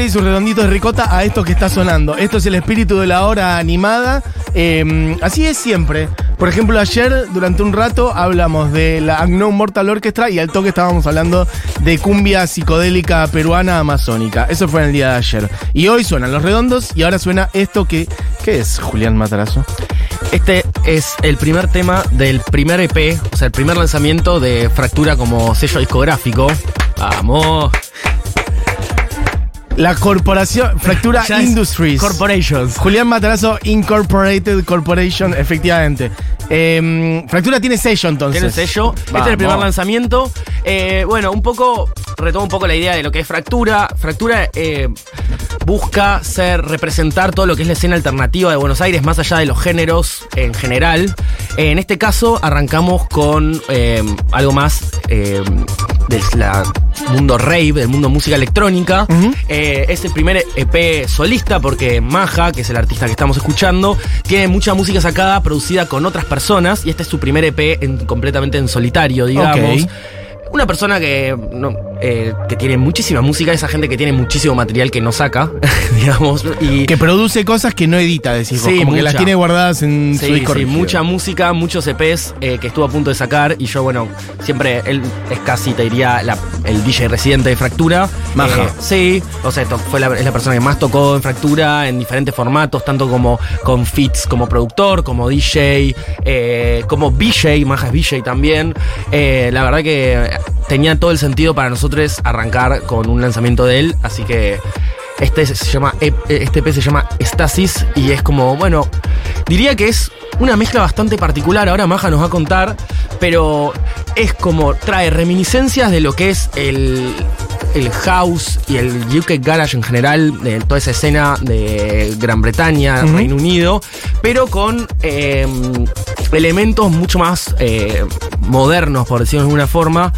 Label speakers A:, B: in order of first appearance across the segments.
A: Y sus redonditos de ricota a esto que está sonando. Esto es el espíritu de la hora animada. Eh, así es siempre. Por ejemplo, ayer, durante un rato, hablamos de la Unknown Mortal Orchestra y al toque estábamos hablando de cumbia psicodélica peruana amazónica. Eso fue en el día de ayer. Y hoy suenan los redondos y ahora suena esto que. ¿Qué es, Julián Matarazo?
B: Este es el primer tema del primer EP, o sea, el primer lanzamiento de Fractura como sello discográfico. Vamos.
A: La corporación Fractura
B: Ya es
A: Industries.
B: Corporations.
A: Julián Matarazo Incorporated Corporation, efectivamente. Eh, Fractura tiene sello entonces.
B: Tiene sello. Este es
A: Vamos.
B: el primer lanzamiento. Eh, bueno, un poco, retomo un poco la idea de lo que es Fractura. Fractura eh, busca ser, representar todo lo que es la escena alternativa de Buenos Aires, más allá de los géneros en general. Eh, en este caso, arrancamos con eh, algo más eh, del la- mundo rave, del mundo música electrónica. Eh, es el primer EP solista porque Maja, que es el artista que estamos escuchando, tiene mucha música sacada, producida con otras personas y este es su primer EP en- completamente en solitario, digamos. Una persona que, no, eh, que tiene muchísima música, esa gente que tiene muchísimo material que no saca, digamos. Y
A: Que produce cosas que no edita, decís vos,
B: Sí,
A: como que las tiene guardadas en su
B: Sí,
A: disco
B: sí, mucha música, muchos EPs eh, que estuvo a punto de sacar y yo, bueno, siempre él es casi, te diría, la- el DJ residente de Fractura.
A: Maja.
B: Eh, sí, o sea, fue la, es la persona que más tocó en Fractura en diferentes formatos, tanto como con fits como productor, como DJ, como VJ, Maja es VJ también. La verdad que tenía todo el sentido para nosotros arrancar con un lanzamiento de él, así que... Este se llama E- este EP se llama Stasis y es como, bueno, diría que es una mezcla bastante particular, ahora Maja nos va a contar, pero es como trae reminiscencias de lo que es el, el house y el UK Garage en general, de toda esa escena de Gran Bretaña. Reino Unido, pero con eh, elementos mucho más eh, modernos, por decirlo de alguna forma.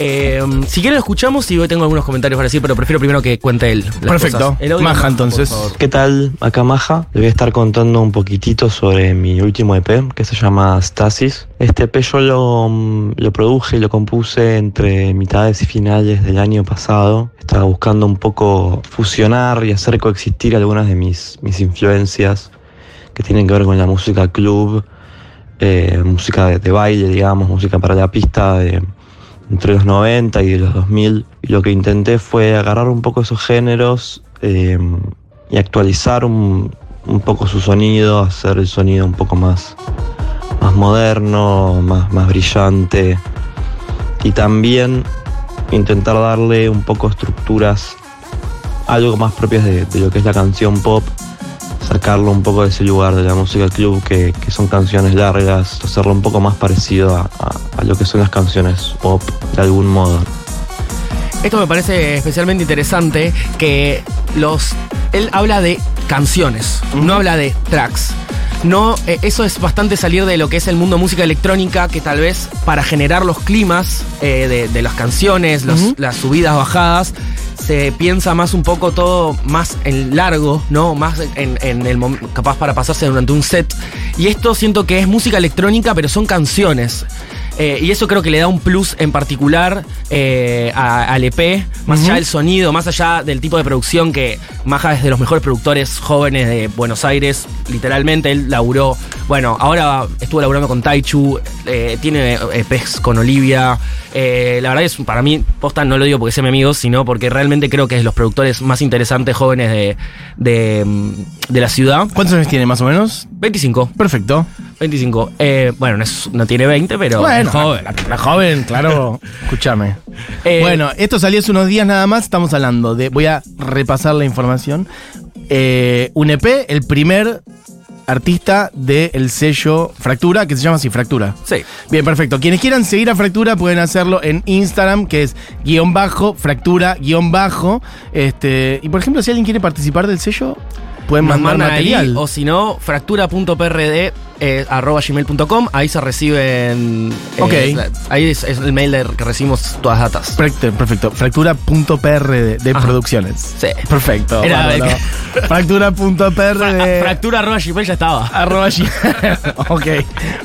B: Eh, si quieren lo escuchamos y hoy tengo algunos comentarios para decir, pero prefiero primero que cuente él. las
A: Perfecto.
B: cosas. El audio
A: Maja,
B: por
A: entonces.
B: favor.
C: ¿Qué tal? Acá Maja. Le voy a estar contando un poquitito sobre mi último EP que se llama Stasis. Este EP yo lo, mm, lo produje y lo compuse entre mitades y finales del año pasado. Estaba buscando un poco fusionar y hacer coexistir algunas de mis, mis influencias que tienen que ver con la música club, eh, música de, de baile, digamos, música para la pista de entre los 90 y los 2000. Y lo que intenté fue agarrar un poco esos géneros eh, y actualizar un, un poco su sonido, hacer el sonido un poco más, más moderno, más, más brillante. Y también intentar darle un poco estructuras, algo más propias de, de lo que es la canción pop, sacarlo un poco de ese lugar de la música club, que, que son canciones largas, hacerlo un poco más parecido a, a- a lo que son las canciones pop de algún modo.
B: Esto me parece especialmente interesante que los él habla de canciones, no habla de tracks. No, eh, eso es bastante salir de lo que es el mundo música electrónica, que tal vez para generar los climas eh, de, de las canciones, los- las subidas, bajadas, se piensa más un poco todo más en largo, ¿no? Más en, en el capaz para pasarse durante un set. Y esto siento que es música electrónica, pero son canciones. Eh, y eso creo que le da un plus en particular eh, a- al EP, más allá del sonido, más allá del tipo de producción que Maja es de los mejores productores jóvenes de Buenos Aires, literalmente él laburó, bueno, ahora estuvo laburando con Taichu, eh, tiene EPs con Olivia, la verdad es para mí, posta no lo digo porque sea mi amigo, sino porque realmente creo que es de los productores más interesantes jóvenes de, de, de la ciudad.
A: ¿Cuántos años tiene más o menos?
B: 25.
A: Perfecto.
B: 25. Eh, bueno, no, es- no tiene 20, pero
A: bueno,
B: es joven.
A: La, la joven, claro. Escúchame.
B: Eh,
A: bueno, esto salió hace unos días nada más. Estamos hablando de. Voy a repasar la información. Eh, un EP, el primer artista del sello Fractura, que se llama así, Fractura.
B: Sí.
A: Bien, perfecto. Quienes quieran seguir a Fractura pueden hacerlo en Instagram, que es guion bajo, fractura, guion bajo. Este, y por ejemplo, si alguien quiere participar del sello, pueden
B: Nos
A: mandar
B: mandan ahí,
A: material.
B: o si no, fractura.prd eh, arroba gmail.com. Ahí se reciben. eh,
A: Ok.
B: ahí es, es el mail de que recibimos todas las datas.
A: Perfecto, perfecto. Fractura.pr de, de producciones.
B: Sí.
A: Perfecto.
B: Era
A: bárbaro. Fractura.pr de.
B: Fractura arroba gmail ya estaba.
A: Arroba Gmail. ok.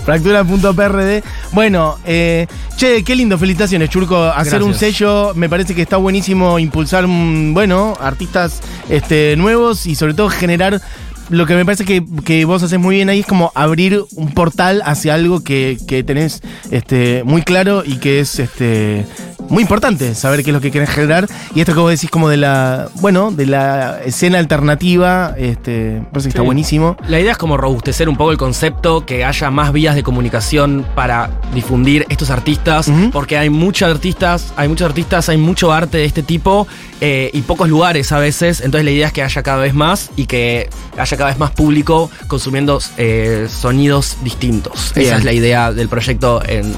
A: Fractura.prd. Bueno, eh, che, qué lindo, felicitaciones, Churco. Hacer un sello me parece que está buenísimo impulsar, mm, bueno, artistas este, nuevos y sobre todo generar. Lo que me parece que, que vos haces muy bien ahí es como abrir un portal hacia algo que, que tenés este, muy claro y que es este, muy importante saber qué es lo que querés generar. Y esto que vos decís como de la, bueno, de la escena alternativa, este, parece que está buenísimo.
B: La idea es como robustecer un poco el concepto, que haya más vías de comunicación para difundir estos artistas, porque hay muchos artistas, hay muchos artistas, hay mucho arte de este tipo eh, y pocos lugares a veces. Entonces la idea es que haya cada vez más y que haya cada vez más público consumiendo eh, sonidos distintos. Esa es la idea del proyecto en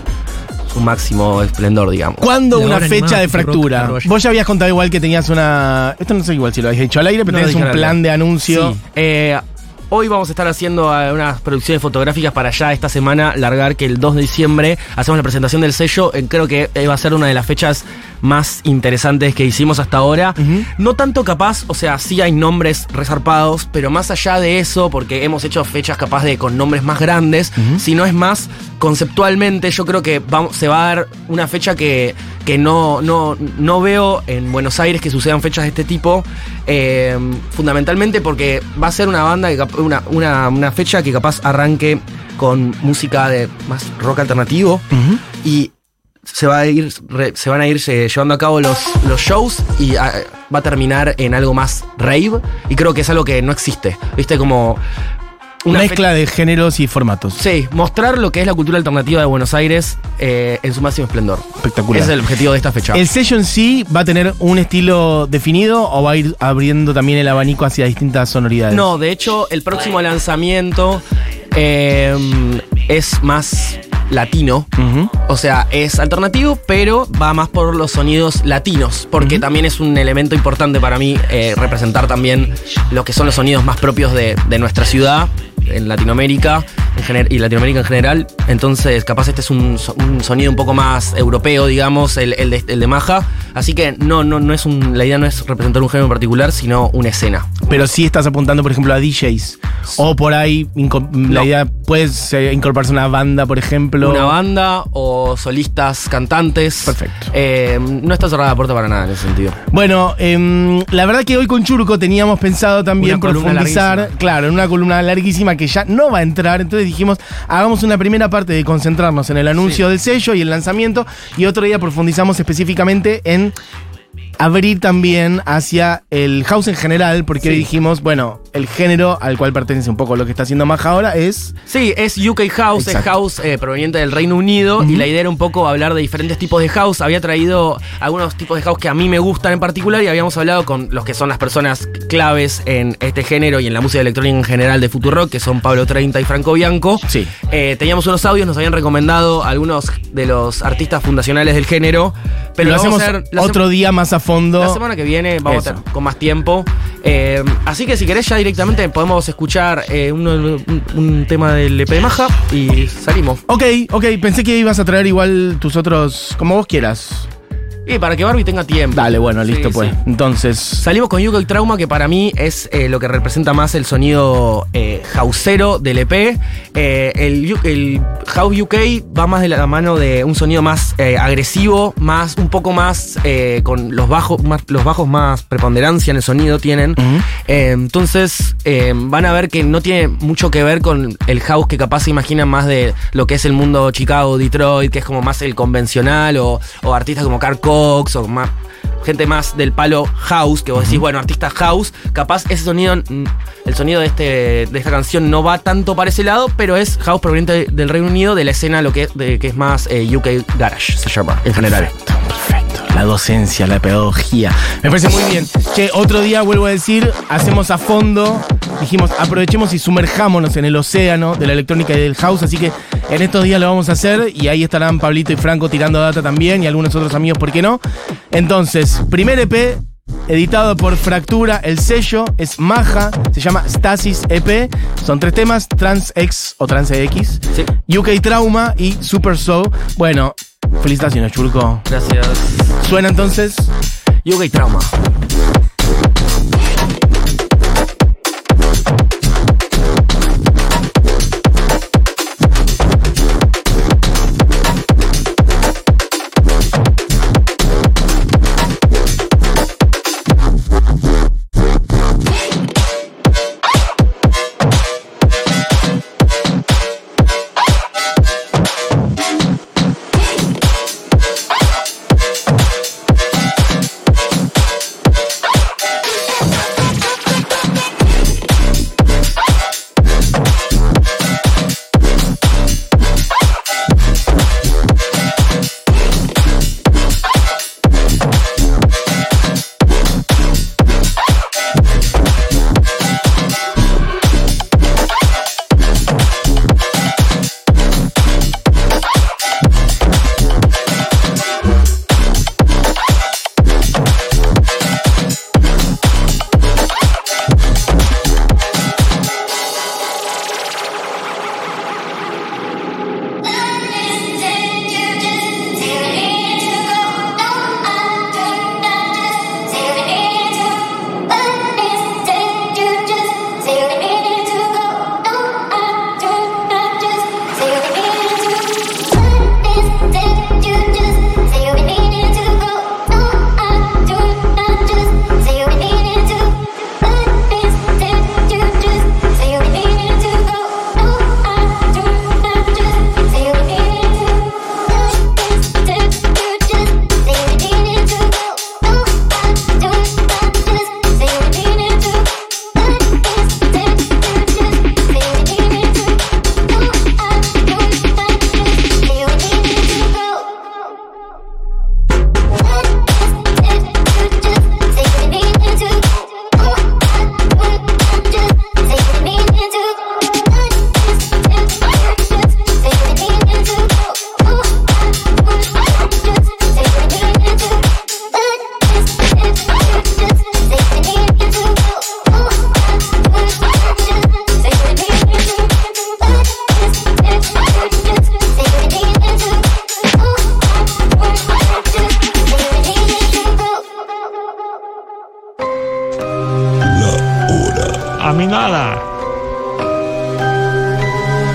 B: su máximo esplendor, digamos.
A: ¿Cuándo una fecha
B: animada,
A: de fractura? Vos ya habías contado igual que tenías una. Esto no sé igual si lo habías dicho al aire, pero
B: No
A: tenías un plan de anuncio.
B: Sí. Eh, hoy vamos a estar haciendo unas producciones fotográficas para ya esta semana largar que el 2 de diciembre hacemos la presentación del sello. Eh, creo que eh, va a ser una de las fechas más interesantes que hicimos hasta ahora. No tanto capaz, o sea, sí hay nombres resarpados, pero más allá de eso, porque hemos hecho fechas capaz de con nombres más grandes, sino es más conceptualmente, yo creo que se va a dar una fecha que, que no, no, no veo en Buenos Aires que sucedan fechas de este tipo, eh, fundamentalmente porque va a ser una banda, que una, una, una fecha que capaz arranque con música de más rock alternativo y se va a ir se van a ir eh, llevando a cabo los, los shows y ah, va a terminar en algo más rave y creo que es algo que no existe viste como
A: Una mezcla de géneros y formatos.
B: sí mostrar lo que es la cultura alternativa de Buenos Aires eh, en su máximo esplendor
A: Espectacular.
B: ese es el objetivo de esta fecha
A: ¿El sello en sí va a tener un estilo definido o va a ir abriendo también el abanico hacia distintas sonoridades?
B: no de hecho el próximo lanzamiento eh, es más latino. O sea, es alternativo, pero va más por los sonidos latinos, porque también es un elemento importante para mí eh, representar también lo que son los sonidos más propios de, de nuestra ciudad, en Latinoamérica en y Latinoamérica en general. Entonces, capaz este es un, so- un sonido un poco más europeo, digamos, el, el de, el de Maja. Así que no, no, no es un, la idea no es representar un género en particular, sino una escena.
A: Pero sí estás apuntando, por ejemplo, a DJs. O por ahí, la idea puedes eh, incorporarse una banda, por ejemplo.
B: Una banda o solistas, cantantes.
A: Perfecto.
B: Eh, no está cerrada la puerta para nada en ese sentido.
A: Bueno, em, la verdad que hoy con Churco teníamos pensado también
B: Una
A: profundizar, claro, en una columna larguísima que ya no va a entrar, entonces dijimos, hagamos una primera parte de concentrarnos en el anuncio
B: Sí.
A: del sello y el lanzamiento y otro día profundizamos específicamente en abrir también hacia el house en general, porque
B: Sí.
A: dijimos, bueno, el género al cual pertenece un poco lo que está haciendo Maja ahora es
B: Sí, es UK House,
A: Exacto.
B: es house eh, proveniente del Reino Unido y la idea era un poco hablar de diferentes tipos de house. Había traído algunos tipos de house que a mí me gustan en particular y habíamos hablado con los que son las personas claves en este género y en la música electrónica en general de Futurock, que son Pablo 30 y Franco Bianco.
A: Sí.
B: Eh, teníamos unos audios, nos habían recomendado algunos de los artistas fundacionales del género. Pero
A: lo
B: vamos
A: hacemos
B: a hacer
A: otro día más a fondo.
B: la semana que viene vamos
A: Eso.
B: a estar con más tiempo. Eh, así que si querés ya directamente podemos escuchar eh, un, un tema del EP de Maja y salimos.
A: Ok, ok, pensé que ibas a traer igual tus otros, como vos quieras.
B: Y para que Barbie tenga tiempo.
A: Dale, bueno, listo
B: Sí,
A: pues.
B: sí.
A: Entonces,
B: Salimos con Yuko y Trauma, que para mí es eh, lo que representa más el sonido eh, houseero del EP. Eh, el, House UK va más de la mano de un sonido más eh, agresivo, más un poco más con los bajos, más, los bajos más preponderancia en el sonido tienen. Entonces van a ver que no tiene mucho que ver con el house que capaz se imaginan más de lo que es el mundo Chicago, Detroit, que es como más el convencional, o, o artistas como Carl O más gente más del palo house, que vos decís, bueno, artista house, capaz ese sonido, el sonido de, este, de esta canción no va tanto para ese lado, pero es house proveniente del Reino Unido, de la escena lo que, de, que es más eh, UK Garage, se llama, en general.
A: Perfecto, perfecto. La docencia, la pedagogía. Me parece muy bien. Que otro día, vuelvo a decir, hacemos a fondo. Dijimos, aprovechemos y sumerjámonos en el océano de la electrónica y del house. Así que en estos días lo vamos a hacer. Y ahí estarán Pablito y Franco tirando data también. Y algunos otros amigos, ¿por qué no? Entonces, primer EP editado por Fractura, el sello es Maja, se llama Stasis EP, son tres temas, Trans X o Trans X,
B: Sí.
A: UK Trauma y Super Soul. Bueno, felicitaciones, Churco.
B: Gracias.
A: Suena entonces.
B: Yoga y trauma.